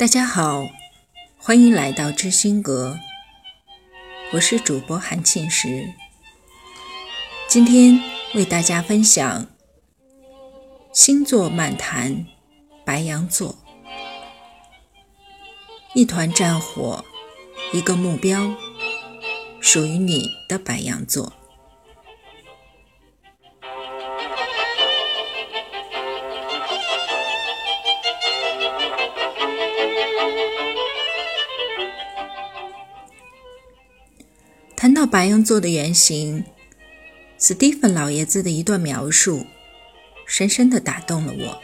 大家好，欢迎来到知心阁，我是主播韩庆石。今天为大家分享星座漫谈，白羊座，一团战火，一个目标，属于你的白羊座。谈到白羊座的原型，斯蒂芬老爷子的一段描述，深深的打动了我。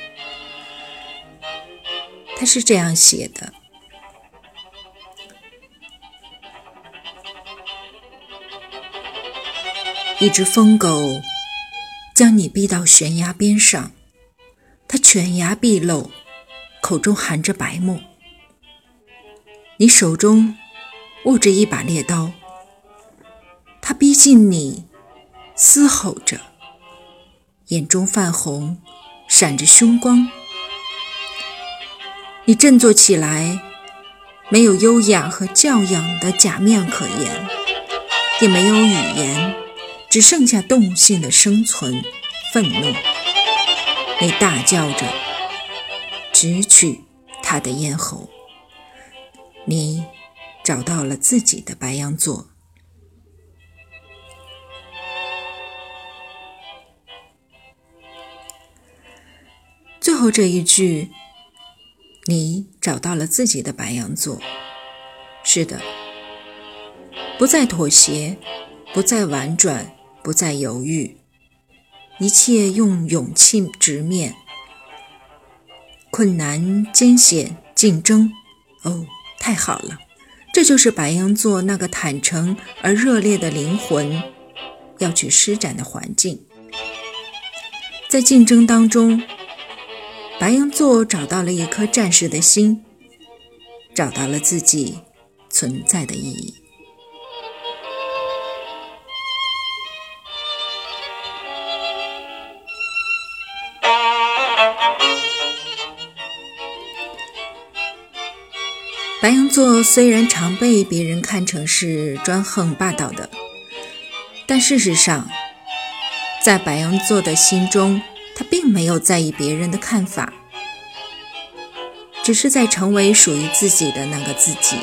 他是这样写的：一只疯狗将你逼到悬崖边上，它犬牙毕露，口中含着白沫，你手中握着一把猎刀。他逼近你，嘶吼着，眼中泛红，闪着凶光。你振作起来，没有优雅和教养的假面可言，也没有语言，只剩下动性的生存、愤怒。你大叫着，直取他的咽喉。你找到了自己的白羊座。后这一句，你找到了自己的白羊座。是的，不再妥协，不再婉转，不再犹豫，一切用勇气直面。困难、艰险、竞争，哦，太好了，这就是白羊座那个坦诚而热烈的灵魂要去施展的环境，在竞争当中。白羊座找到了一颗战士的心，找到了自己存在的意义。白羊座虽然常被别人看成是专横霸道的，但事实上，在白羊座的心中。他并没有在意别人的看法，只是在成为属于自己的那个自己，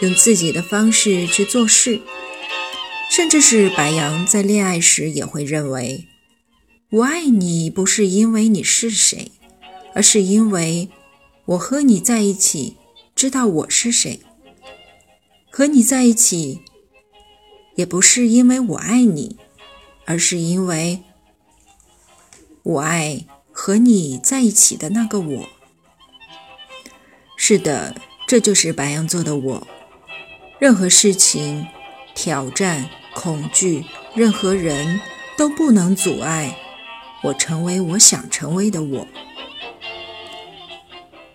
用自己的方式去做事。甚至是白羊在恋爱时也会认为，我爱你不是因为你是谁，而是因为我和你在一起，知道我是谁。和你在一起，也不是因为我爱你，而是因为。我爱和你在一起的那个我。是的，这就是白羊座的我。任何事情、挑战、恐惧，任何人都不能阻碍我成为我想成为的我。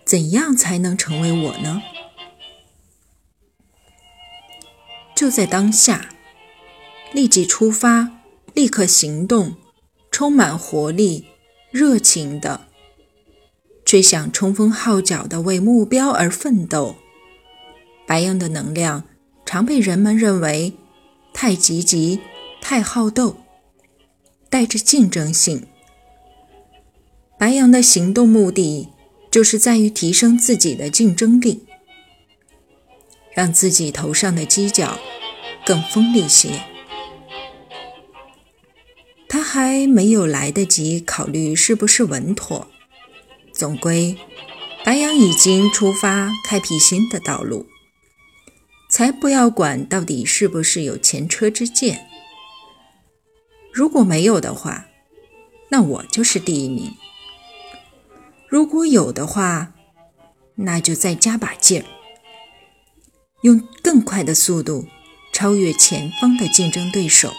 怎样才能成为我呢？就在当下，立即出发，立刻行动。充满活力、热情的，却想冲锋号角的为目标而奋斗。白羊的能量常被人们认为太积极、太好斗，带着竞争性。白羊的行动目的就是在于提升自己的竞争力，让自己头上的犄角更锋利些。还没有来得及考虑是不是稳妥，总归，白羊已经出发开辟新的道路，才不要管到底是不是有前车之鉴。如果没有的话，那我就是第一名；如果有的话，那就再加把劲儿，用更快的速度超越前方的竞争对手。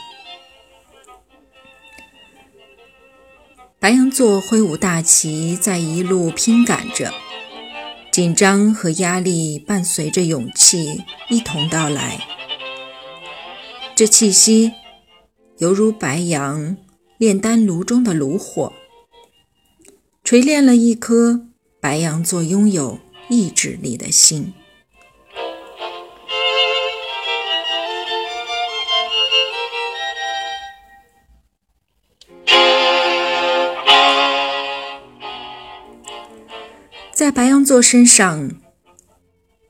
白羊座挥舞大旗，在一路拼赶着，紧张和压力伴随着勇气一同到来。这气息犹如白羊炼丹炉中的炉火，锤炼了一颗白羊座拥有意志力的心。在白羊座身上，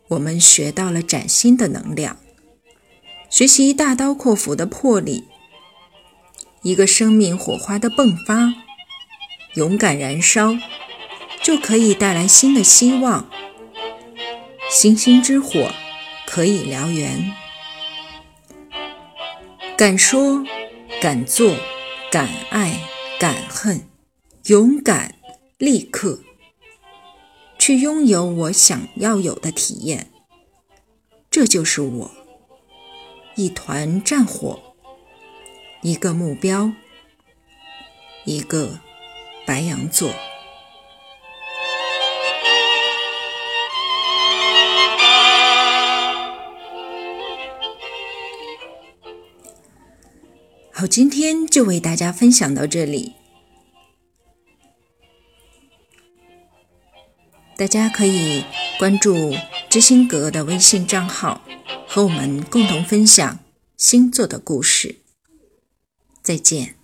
我们学到了崭新的能量，学习大刀阔斧的魄力，一个生命火花的迸发，勇敢燃烧，就可以带来新的希望。星星之火可以燎原，敢说，敢做，敢爱，敢恨，勇敢，立刻。去拥有我想要有的体验，这就是我。一团战火，一个目标，一个白羊座。好，今天就为大家分享到这里。大家可以关注知心阁的微信账号，和我们共同分享星座的故事。再见。